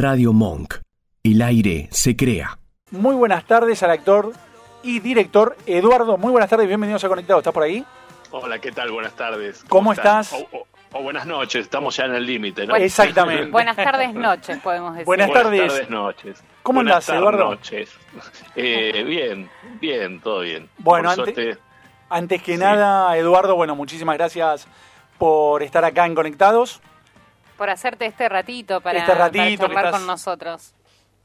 Radio Monk. El aire se crea. Muy buenas tardes al actor y director Eduardo. Muy buenas tardes, bienvenidos a Conectado. ¿Estás por ahí? Hola, ¿qué tal? Buenas tardes. ¿Cómo, estás? O, o- o buenas noches, estamos ya en el límite, ¿no? Exactamente. Buenas tardes, noches, podemos decir. Buenas Buenas tardes. tardes, noches. ¿Cómo Buenas andás, Eduardo? noches. Eh, bien, bien, todo bien. Bueno, Por ante- suerte, Antes que Sí. nada, Eduardo, bueno, muchísimas gracias por estar acá en Conectados. Por hacerte este ratito para, Este ratito para que charlar estás- con nosotros.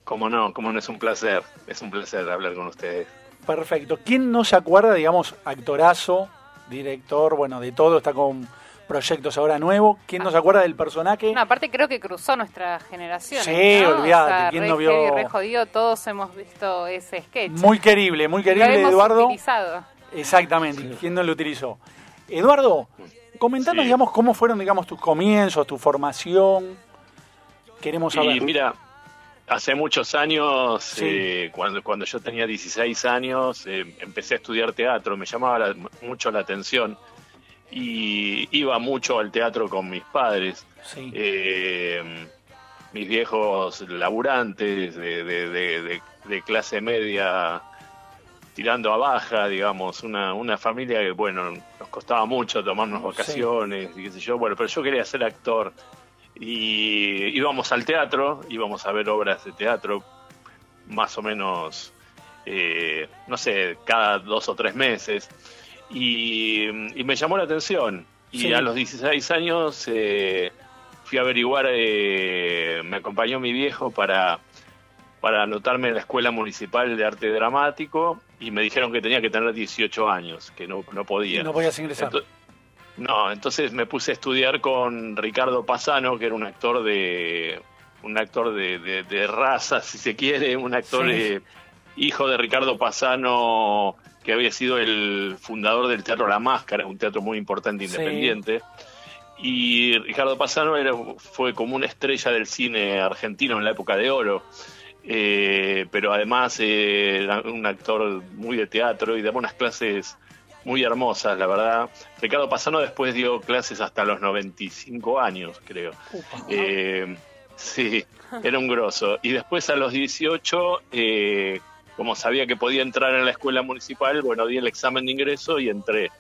cómo no, cómo no es un placer. Es un placer hablar con ustedes. Perfecto. ¿Quién no se acuerda, digamos, actorazo, director, bueno, de todo, está con proyectos ahora nuevos? ¿Quién no se acuerda del personaje? No, aparte creo que cruzó nuestra generación. Sí, ¿no? olvídate, O sea, ¿quién re no vio? heavy, re jodido, todos hemos visto ese sketch. Muy querible, muy Lo querible, hemos Eduardo. utilizado. Exactamente, ¿quién no lo utilizó? Eduardo, comentanos, Sí. digamos, cómo fueron, digamos, tus comienzos, tu formación. Queremos saber. Y mira, hace muchos años, Sí. eh, cuando, cuando yo tenía 16 años, eh, empecé a estudiar teatro, me llamaba la- mucho la atención y iba mucho al teatro con mis padres. Sí. Eh, mis viejos laburantes de, de- de- de- de clase media tirando a baja, digamos, una, una familia que, bueno, costaba mucho tomarnos vacaciones y qué sé yo, bueno, pero yo quería ser actor. Y íbamos al teatro, íbamos a ver obras de teatro más o menos, eh, no sé, cada dos o tres meses. Y, y me llamó la atención. Y Sí. a los 16 años eh, fui a averiguar, eh, me acompañó mi viejo para, para anotarme en la Escuela Municipal de Arte Dramático y me dijeron que tenía que tener 18 años, que no, no podía. no podías ingresar. Ento- no, entonces me puse a estudiar con Ricardo Pasano, que era un actor de un actor de, de- de raza, si se quiere, un actor Sí. eh, hijo de Ricardo Pasano, que había sido el fundador del Teatro La Máscara, un teatro muy importante Sí. independiente. Y Ricardo Pasano era, fue como una estrella del cine argentino en la época de oro. Eh, pero además eh, era un actor muy de teatro y daba unas clases muy hermosas, la verdad. Ricardo Pasano después dio clases hasta los 95 años, creo. Eh, sí, era un grosso. Y después a los 18, eh, como sabía que podía entrar en la escuela municipal, bueno, di el examen de ingreso y entré.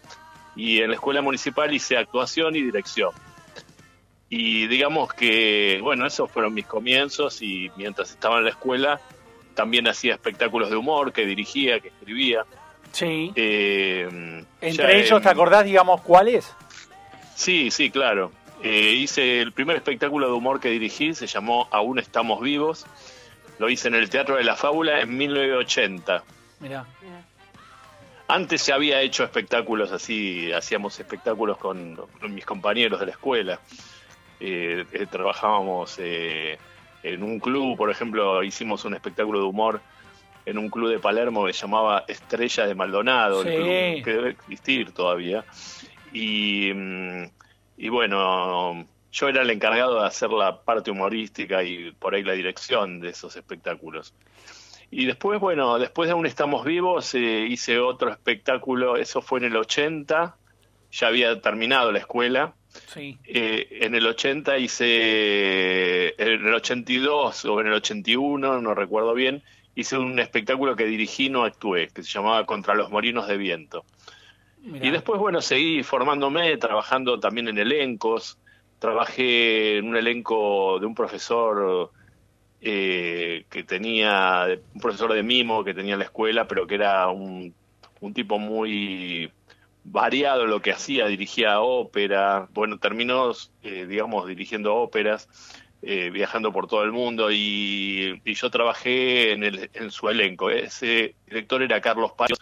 Y en la escuela municipal hice actuación y dirección. Y digamos que, bueno, esos fueron mis comienzos y mientras estaba en la escuela también hacía espectáculos de humor que dirigía, que escribía. sí. Eh, Entre ellos, en- ¿te acordás, digamos, cuáles? Sí, sí, claro. Eh, hice el primer espectáculo de humor que dirigí, se llamó Aún estamos vivos. Lo hice en el Teatro de la Fábula en 1980. Mirá. Antes ya había hecho espectáculos así, hacíamos espectáculos con, con mis compañeros de la escuela. Eh, eh, trabajábamos eh, en un club, por ejemplo, hicimos un espectáculo de humor en un club de Palermo que se llamaba Estrella de Maldonado, el club que debe existir todavía. Y, mm, y bueno, yo era el encargado de hacer la parte humorística y por ahí la dirección de esos espectáculos. Y después, bueno, después de Aún Estamos Vivos, eh, hice otro espectáculo, eso fue en el 80, ya había terminado la escuela. Sí. Eh, en el 80 hice, en el 82 o en el 81, no recuerdo bien, hice un espectáculo que dirigí, no actué, que se llamaba Contra los Molinos de Viento. Mirá. Y después, bueno, seguí formándome, trabajando también en elencos. Trabajé en un elenco de un profesor eh, que tenía, un profesor de mimo que tenía en la escuela, pero que era un, un tipo muy variado lo que hacía, dirigía ópera, bueno, terminó, eh, digamos, dirigiendo óperas, eh, viajando por todo el mundo y, y yo trabajé en, el, en su elenco. Ese director era Carlos Payos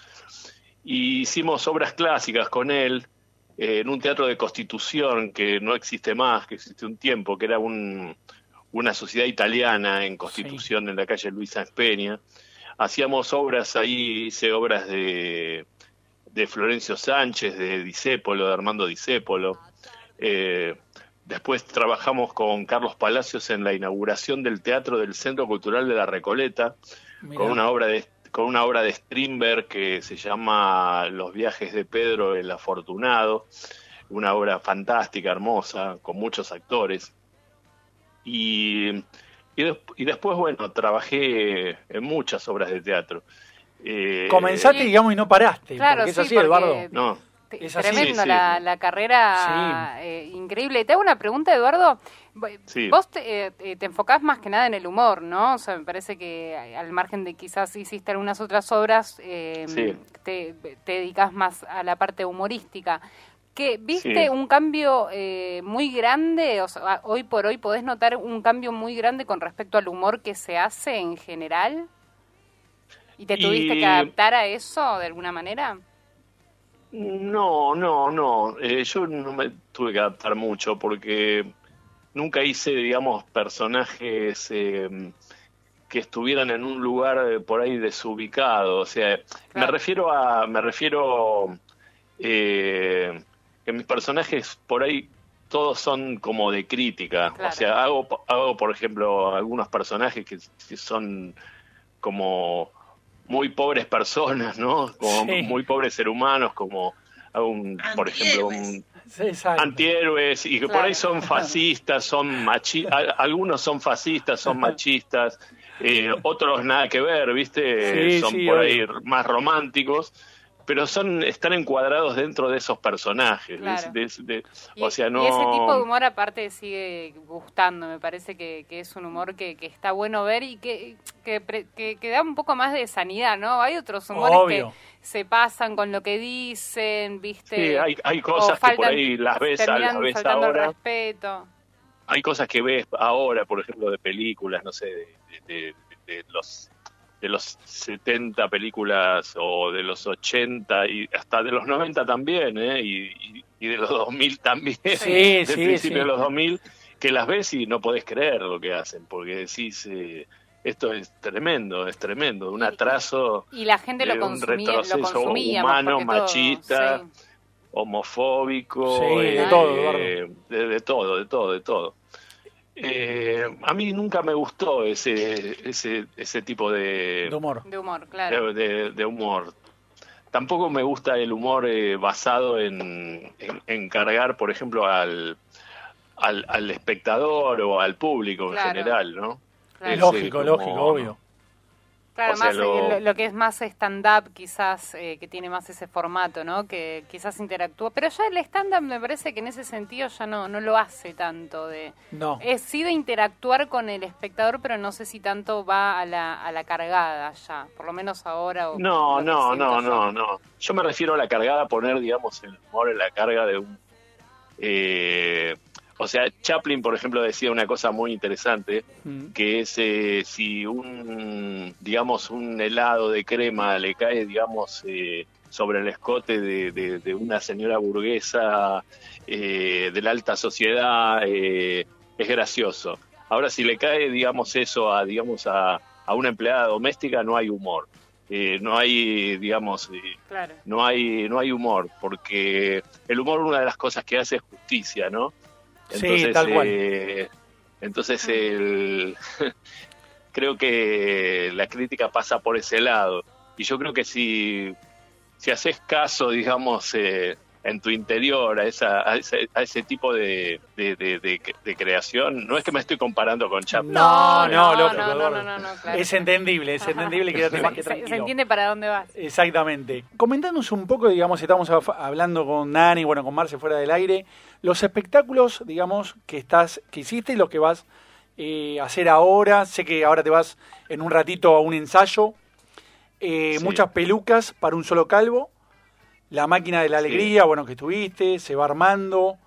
y hicimos obras clásicas con él eh, en un teatro de Constitución que no existe más, que existe un tiempo, que era un, una sociedad italiana en Constitución, en la calle Luis Sáenz Peña. Hacíamos obras ahí, hice obras de, de Florencio Sánchez, de Disépolo, de Armando Disépolo. Eh, después trabajamos con Carlos Palacios en la inauguración del Teatro del Centro Cultural de la Recoleta, Mirá. con una obra de con una obra de Strindberg que se llama Los viajes de Pedro el Afortunado, una obra fantástica, hermosa, con muchos actores. Y, y, des- y después, bueno, trabajé en muchas obras de teatro. Eh, Comenzaste, digamos, y no paraste. Claro, porque es sí, así, porque- Eduardo. No, Es así. Tremendo Sí, sí. La, la carrera eh, increíble. Te hago una pregunta, Eduardo. Sí. Vos te, eh, eh, te enfocás más que nada en el humor, ¿no? O sea, me parece que eh, al margen de quizás hiciste algunas otras obras, eh, Sí. te, te dedicas más a la parte humorística. ¿Qué, ¿Viste Sí. un cambio eh, muy grande? O sea, hoy por hoy podés notar un cambio muy grande con respecto al humor que se hace en general. ¿Y te tuviste Y- que adaptar a eso de alguna manera? No, no, no. Eh, yo no me tuve que adaptar mucho porque nunca hice, digamos, personajes eh, que estuvieran en un lugar eh, por ahí desubicado. O sea, me refiero a, me refiero eh, que mis personajes por ahí todos son como de crítica. Claro. O sea, hago, hago, por ejemplo, algunos personajes que, que son como muy pobres personas, ¿no? Como Sí. muy pobres seres humanos, como un, por ejemplo, un exacto. antihéroes y que por ahí son fascistas, son machistas, algunos son fascistas, son machistas, eh, otros nada que ver, ¿viste? Sí, son sí, por obvio. ahí más románticos, pero son están encuadrados dentro de esos personajes. de- Claro. de- de- Y, o sea, no y ese tipo de humor aparte sigue gustando, me parece que, que es un humor que, que está bueno ver y que, que, pre- que- que da un poco más de sanidad, ¿no? Hay otros humores Obvio. que se pasan con lo que dicen, ¿viste? Sí, hay, hay cosas que por ahí las ves, las ves ahora. respeto. hay cosas que ves ahora, por ejemplo, de películas, no sé, de, de- de- de los de los 70 películas o de los 80 y hasta de los 90 también, ¿eh? y, y- y de los 2000 también, Sí, del sí, principio sí. de los 2000, que las ves y no podés creer lo que hacen, porque decís, eh, esto es tremendo, es tremendo, un Y- atrasó Y la gente lo un consumía, lo retroceso consumíamos. humano, todo- machista, sí. homofóbico, Sí, de eh, todo, de, de todo, de todo, de todo. Eh, a mí nunca me gustó ese ese ese tipo De de, humor. De humor, claro. de, de- de humor. Tampoco me gusta el humor eh, basado en, en, en cargar, por ejemplo, al, al, al espectador o al público en general, ¿no? Claro. Ese Lógico, como- lógico, obvio. Claro, O sea, más eh, lo- lo... lo que es más stand-up, quizás, eh, que tiene más ese formato, ¿no? Que quizás interactúa. Pero ya el stand-up me parece que en ese sentido ya no, no lo hace tanto. de No. Es sí de interactuar con el espectador, pero no sé si tanto va a la, a la cargada ya, por lo menos ahora. O No, no, no, yo. no, no. Yo me refiero a la cargada, poner, digamos, el humor en la carga de un... eh, o sea, Chaplin, por ejemplo, decía una cosa muy interesante, Mm. que es eh, si un, digamos, un helado de crema le cae, digamos, eh, sobre el escote de, de- de una señora burguesa eh, de la alta sociedad, eh, es gracioso. Ahora, si le cae, digamos, eso a, digamos, a, a una empleada doméstica, no hay humor. Eh, no hay, digamos, eh, Claro. no hay, no hay humor, porque el humor una de las cosas que hace es justicia, ¿no? Sí, tal cual. eh, entonces el, creo que la crítica pasa por ese lado. Y yo creo que si, si haces caso, digamos, eh, en tu interior a, esa, a, ese, a ese tipo de, de, de- de- de creación, no es que me estoy comparando con Chaplin. No, no, no, no, no, Eduardo. no, no, claro. Es entendible, es entendible, quédate más que se, entiende para dónde vas. Exactamente. Comentándonos un poco, digamos, estamos hablando con Nani, bueno, con Marce fuera del aire, los espectáculos, digamos, que estás, que hiciste y los que vas eh, a hacer ahora. Sé que ahora te vas en un ratito a un ensayo. Eh, Sí. Muchas pelucas para un solo calvo. La máquina de la Sí. alegría, bueno, que estuviste, se va armando.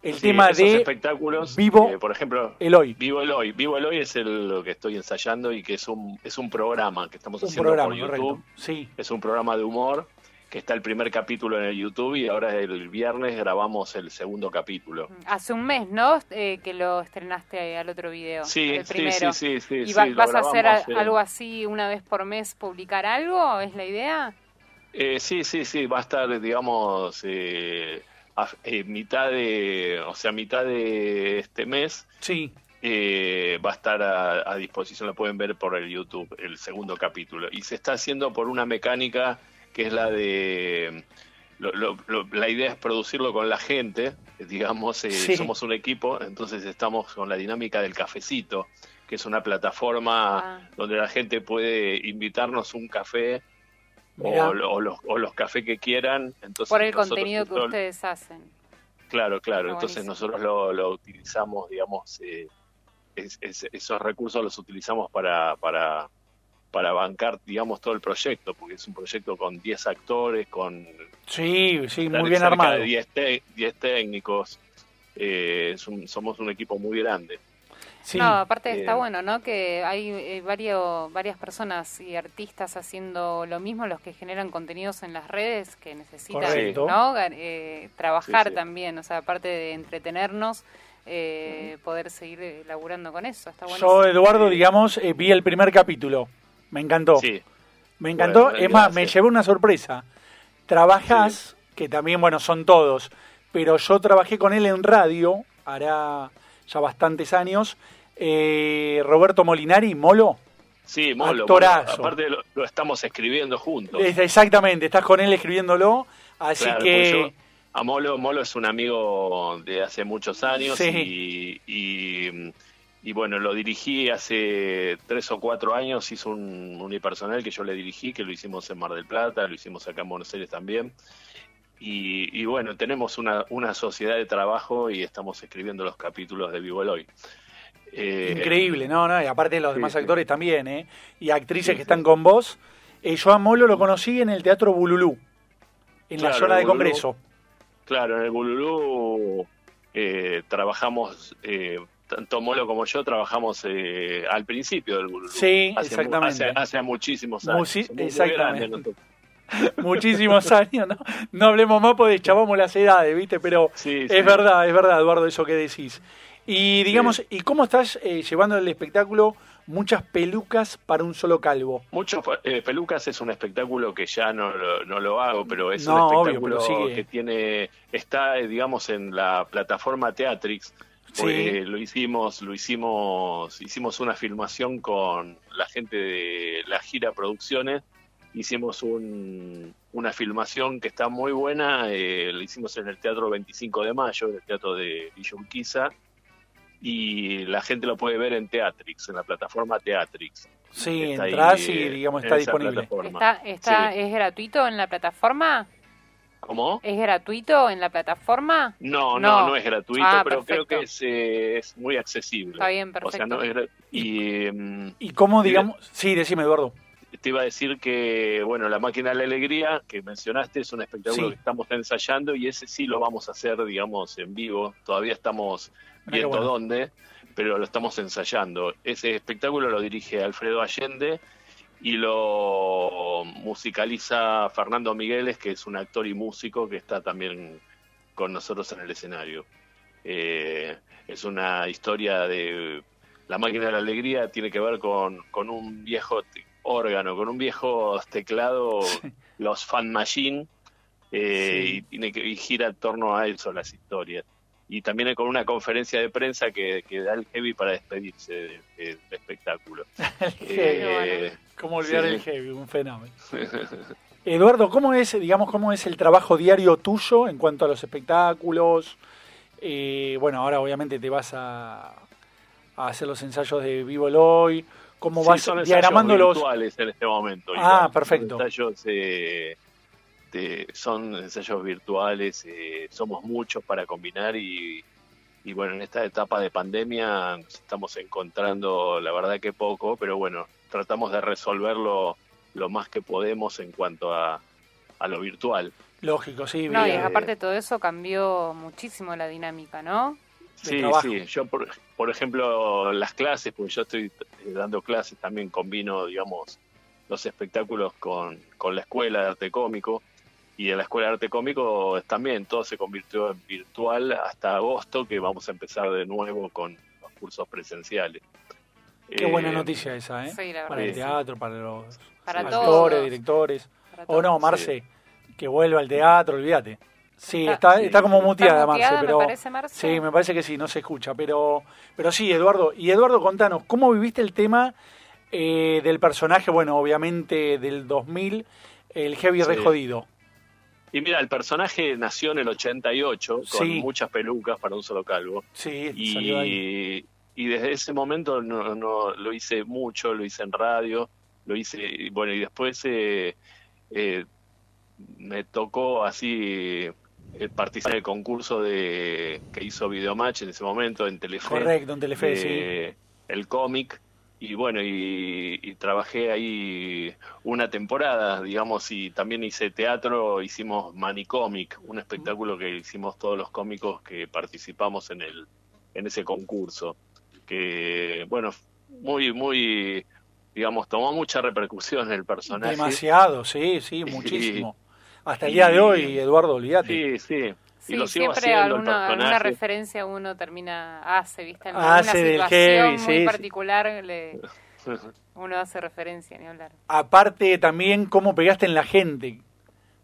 El Sí, tema esos de espectáculos, Vivo eh, por ejemplo, Eloy. Vivo el hoy. Vivo el hoy es el, lo que estoy ensayando y que es un, es un programa que estamos Un haciendo programa, por YouTube. correcto. Sí. Es un programa de humor que está el primer capítulo en el YouTube y ahora el viernes grabamos el segundo capítulo. Hace un mes, ¿no? Eh, que lo estrenaste al otro video. Sí, el sí, primero. sí, sí, sí, ¿Y sí, va- vas a hacer eh. algo así una vez por mes, publicar algo? ¿Es la idea? Eh, sí, sí, sí, va a estar, digamos, eh, a- eh, mitad de, o sea, mitad de este mes Sí. eh, va a estar a, a disposición, lo pueden ver por el YouTube, el segundo capítulo. Y se está haciendo por una mecánica que es la de... lo- lo- lo- la idea es producirlo con la gente, digamos, eh, Sí. somos un equipo, entonces estamos con la dinámica del cafecito. que es una plataforma Ah. donde la gente puede invitarnos un café o, o los, o los cafés que quieran. Entonces Por el contenido que ustedes hacen. Claro, claro. Entonces nosotros lo, lo utilizamos, digamos, eh, es- es- esos recursos los utilizamos para, para, para bancar, digamos, todo el proyecto, porque es un proyecto con 10 actores, con Sí, sí, muy bien cerca armado. de 10, te- 10 técnicos. Eh, es un- somos un equipo muy grande. Sí. No, aparte está Eh, bueno, ¿no? Que hay eh, varios, varias personas y artistas haciendo lo mismo, los que generan contenidos en las redes que necesitan, Correcto. ¿no? Eh, trabajar Sí, sí. también, o sea, aparte de entretenernos, eh, poder seguir laburando con eso. Está bueno. Yo, Eduardo, digamos, eh, vi el primer capítulo. Me encantó. Sí, Me encantó. Bueno, es más, me llevé una sorpresa. Trabajás, que también, bueno, son todos, pero yo trabajé con él en radio, hará ya bastantes años. Eh, Roberto Molinari, Molo. sí, Molo. Actorazo. Molo. Aparte lo, lo estamos escribiendo juntos. Es- Exactamente, estás con él escribiéndolo. Así Claro, que. yo- a Molo, Molo es un amigo de hace muchos años Sí. y, y, y, bueno, lo dirigí hace tres o cuatro años, hizo un unipersonal que yo le dirigí, que lo hicimos en Mar del Plata, lo hicimos acá en Buenos Aires también. Y, y bueno, tenemos una, una sociedad de trabajo y estamos escribiendo los capítulos de Vivo Eloy. Eh, Increíble, no, no, y aparte los Sí, demás sí. actores también, ¿eh? Y actrices Sí, que están con vos. Eh, yo a Molo lo conocí en el Teatro Bululú, en la zona de Bululú. Congreso. Claro, en el Bululú eh, trabajamos, eh, tanto Molo como yo trabajamos eh, al principio del Bululú. Sí, Hace exactamente. Hace, hace muchísimos años. Musi- exactamente. Muchísimos años, ¿no? No hablemos más porque chavamos las edades, ¿viste? Pero Sí, es verdad, es verdad, Eduardo, eso que decís. Y digamos, ¿y cómo estás eh, llevando el espectáculo muchas pelucas para un solo calvo? Muchos eh, Pelucas es un espectáculo que ya no, lo- no lo hago, pero es No, un espectáculo que tiene está, eh, digamos, en la plataforma Teatrix. Sí. Porque lo hicimos, lo hicimos, hicimos una filmación con la gente de la gira Producciones. Hicimos un- una filmación que está muy buena, eh, lo hicimos en el Teatro 25 de Mayo, en el Teatro de Villa Urquiza, y la gente lo puede ver en Teatrix, en la plataforma Teatrix. Sí, Está ahí, entras y eh, digamos está disponible. plataforma. ¿Está, está, Sí. ¿Es gratuito en la plataforma? ¿Cómo? ¿Es gratuito en la plataforma? No, No. no, no es gratuito, Ah, pero creo que es, eh, es muy accesible. Está bien, O sea, perfecto. no es gra- y ¿Y cómo, Mira. digamos? Sí, decime, Eduardo. te iba a decir que, bueno, La Máquina de la Alegría, que mencionaste, es un espectáculo Sí. que estamos ensayando y ese sí lo vamos a hacer, digamos, en vivo. Todavía estamos Bueno. dónde, pero lo estamos ensayando. Ese espectáculo lo dirige Alfredo Allende y lo musicaliza Fernando Migueles, que es un actor y músico que está también con nosotros en el escenario. Eh, es una historia de la máquina de la alegría, tiene que ver con, con un viejo órgano, con un viejo teclado, los Fan Machine, eh, Sí. y, tiene que, y gira en torno a eso las historias. Y también con una conferencia de prensa que, que da el heavy para despedirse de- de- del espectáculo. Eh, ¿Cómo olvidar sí. el heavy? Un fenómeno. Eduardo, ¿cómo es, digamos, cómo es el trabajo diario tuyo en cuanto a los espectáculos? Eh, bueno, ahora obviamente te vas a, a hacer los ensayos de Vivo Eloy. ¿Cómo Sí, vas son ensayos diagramando los...? virtuales en este momento. Ah, perfecto. Son ensayos, eh, de- son ensayos virtuales, eh, somos muchos para combinar y, y bueno, en esta etapa de pandemia nos estamos encontrando, la verdad que poco, pero bueno, tratamos de resolverlo lo más que podemos en cuanto a, a lo virtual. Lógico, sí. No, y aparte de todo eso cambió muchísimo la dinámica, ¿no? Sí, trabajo. sí. Yo, por, por ejemplo, las clases, porque yo estoy eh, dando clases, también combino, digamos, los espectáculos con, con la escuela de arte cómico. Y en la escuela de arte cómico también todo se convirtió en virtual hasta agosto, que vamos a empezar de nuevo con los cursos presenciales. Qué Eh, buena noticia esa, ¿eh? Sí, la para el teatro, para los Para actores, todos. directores. O todos. no, Marce, que vuelva al teatro, olvídate. Sí, Está- está, Sí. está como muteada, ¿Está Marce, pero... me parece, Marce? Sí, me parece que sí, no se escucha, pero, pero sí, Eduardo. Y Eduardo, contanos, ¿cómo viviste el tema eh, del personaje, bueno, obviamente del 2000, el Heavy Sí. Re Jodido? Y mira, el personaje nació en el 88 con Sí. muchas pelucas para un solo calvo. Sí, salió ahí. y, y desde ese momento no, no lo hice mucho, lo hice en radio, lo hice, y bueno, y después eh, eh, me tocó así eh, participar en el concurso de que hizo Videomatch en ese momento en Telefe. Correcto, en Telefe, de- El cómic. Y bueno, y, y trabajé ahí una temporada, digamos, y también hice teatro, hicimos Manicomic, un espectáculo que hicimos todos los cómicos que participamos en el en ese concurso, que bueno, muy muy digamos, tomó mucha repercusión el personaje. Demasiado, sí, sí, muchísimo. Hasta el día de hoy, Eduardo, olvídate. Sí, sí. Sí, y lo sigo siempre haciendo el alguna, alguna referencia uno termina, hace, ¿viste? En Hace alguna del heavy, muy sí, sí. particular le, uno hace referencia, ni hablar. Aparte también cómo pegaste en la gente,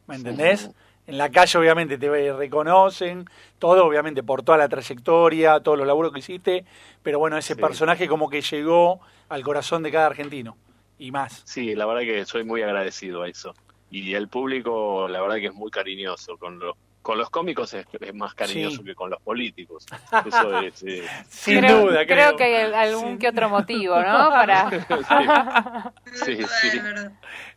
¿me entendés? En la calle obviamente te reconocen, todo obviamente por toda la trayectoria, todos los laburos que hiciste, pero bueno, ese Sí. personaje como que llegó al corazón de cada argentino y más. Sí, la verdad que soy muy agradecido a eso. Y el público, la verdad que es muy cariñoso. Con, los con los cómicos es, es más cariñoso Sí. que con los políticos. Eso es... eh, Sin creo, duda, creo. creo. que hay algún que otro motivo, ¿no? Para... Sí, Es sí. verdad, es verdad.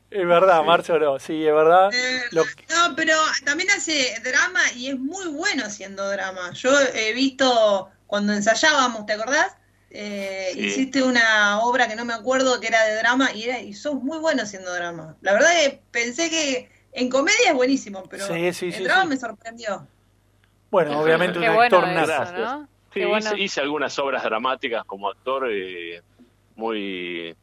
Es verdad, Sí. Sí, es verdad. Eh, Lo- No, pero también hace drama y es muy bueno haciendo drama. Yo he visto cuando ensayábamos, ¿te acordás? Eh, Sí. Hiciste una obra que no me acuerdo que era de drama y, era, y sos muy bueno haciendo drama. La verdad que pensé que en comedia es buenísimo, pero Sí, sí, drama sí. me sorprendió. Bueno, obviamente un Qué bueno actor bueno. hice, hice algunas obras dramáticas como actor eh, muy,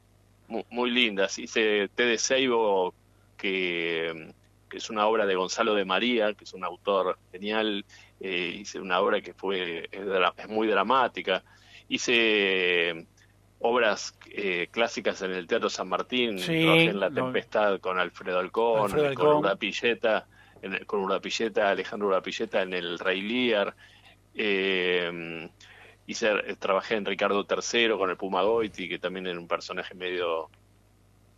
muy, muy lindas. Hice Té de Seibo, que, que es una obra de Gonzalo de María, que es un autor genial. Eh, hice una obra que fue es, muy dramática. Hice obras eh, clásicas en el Teatro San Martín. Sí, Trabajé en La lo- Tempestad con Alfredo Alcón, Alfredo con Alcón. Urdapilleta, en el- con Urdapilleta, Alejandro Urdapilleta en el Rey Lear. Eh, hice, trabajé en Ricardo III con el Puma Goiti, que también era un personaje medio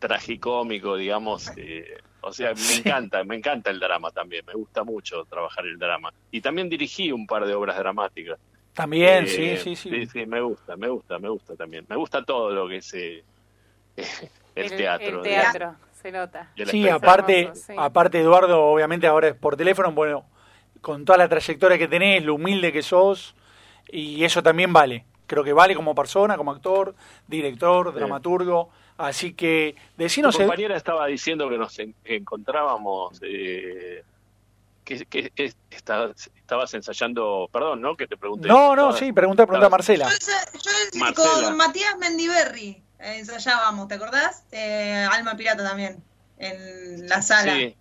tragicómico, digamos. eh, o sea, me encanta, me encanta el drama también, me gusta mucho trabajar el drama. Y también dirigí un par de obras dramáticas. También, Eh, sí, sí, sí. Sí, sí, me gusta, me gusta, me gusta también. Me gusta todo lo que es eh, el, teatro. El digamos, teatro, se nota. Sí, aparte, Hermoso, sí. aparte Eduardo, obviamente ahora es por teléfono, bueno, con toda la trayectoria que tenés, lo humilde que sos, y eso también vale. Creo que vale como persona, como actor, director, Sí. dramaturgo. Así que decinos... el- compañera estaba diciendo que nos en- encontrábamos, eh, que, que es- estabas, estabas ensayando, perdón, ¿no? Que te pregunté. No, no, sí, pregunta, pregunta a Marcela. Yo, yo Marcela. con Matías Mendiberri eh, ensayábamos, ¿te acordás? Eh, Alma Pirata también, en la sala. Sí,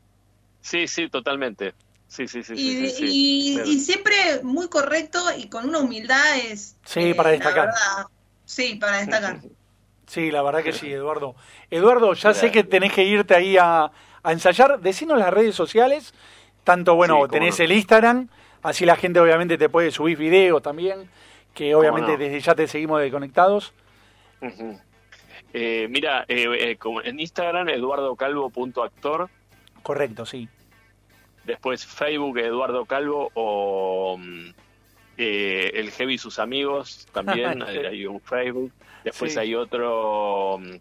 sí, sí, totalmente. Sí, sí, sí. Y, sí, sí, sí. y- siempre muy correcto y con una humildad es... Sí, para la destacar. verdad, sí, para destacar. Sí, la verdad que sí, Eduardo. Eduardo, ya sé que tenés que irte ahí a, a ensayar. Decinos las redes sociales. Tanto, bueno, Sí, tenés no. el Instagram. Así la gente obviamente te puede subir videos también. Que obviamente no. desde ya te seguimos de conectados. Ujú. Eh, mira, eh, eh, en Instagram, eduardocalvo.actor, Correcto, sí. después Facebook, Eduardo Calvo, o mm, eh, El Heavy y sus amigos, también hay un Facebook. Después Sí. hay otro, mm,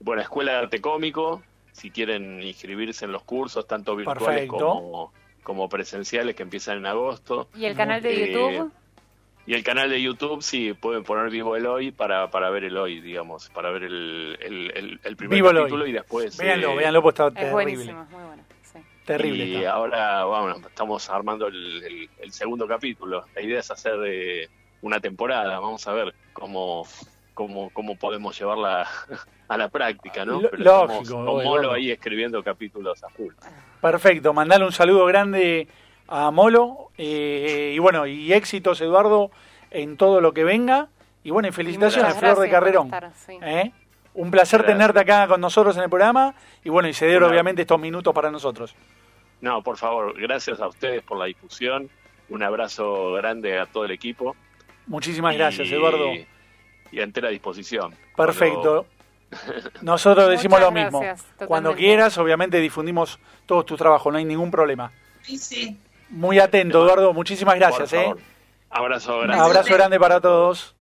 bueno, Escuela de Arte Cómico, si quieren inscribirse en los cursos, tanto virtuales Perfecto. como, como presenciales, que empiezan en agosto. ¿Y el canal de Eh, YouTube? Y el canal de YouTube, sí, pueden poner Vivo el Hoy para, para ver el Hoy, digamos, para ver el, el, el- el primer Vivo capítulo y después... Véanlo, eh, véanlo, pues está Es terrible. buenísimo, muy bueno. sí. Terrible. Y está. ahora, bueno, estamos armando el, el- el segundo capítulo. La idea es hacer eh, una temporada, vamos a ver cómo, cómo, cómo podemos llevarla a la práctica, ¿no? Pero lógico, estamos con. Molo ahí escribiendo capítulos a full. Perfecto, mandale un saludo grande a Molo. eh, y bueno, y éxitos, Eduardo, en todo lo que venga. Y bueno, y felicitaciones, Muchas Flor de Carrerón. estar, sí. ¿Eh? Un placer Gracias. tenerte acá con nosotros en el programa. Y bueno, y ceder obviamente estos minutos para nosotros. No, por favor, gracias a ustedes por la difusión. Un abrazo grande a todo el equipo. Muchísimas Y- gracias, Eduardo. Y a entera disposición. Perfecto. Nosotros decimos Muchas lo mismo. gracias, Cuando quieras, obviamente difundimos todos tus trabajos, no hay ningún problema. Sí, sí. Muy atento, Eduardo. Muchísimas Por gracias. ¿eh? Abrazo grande. abrazo grande para todos.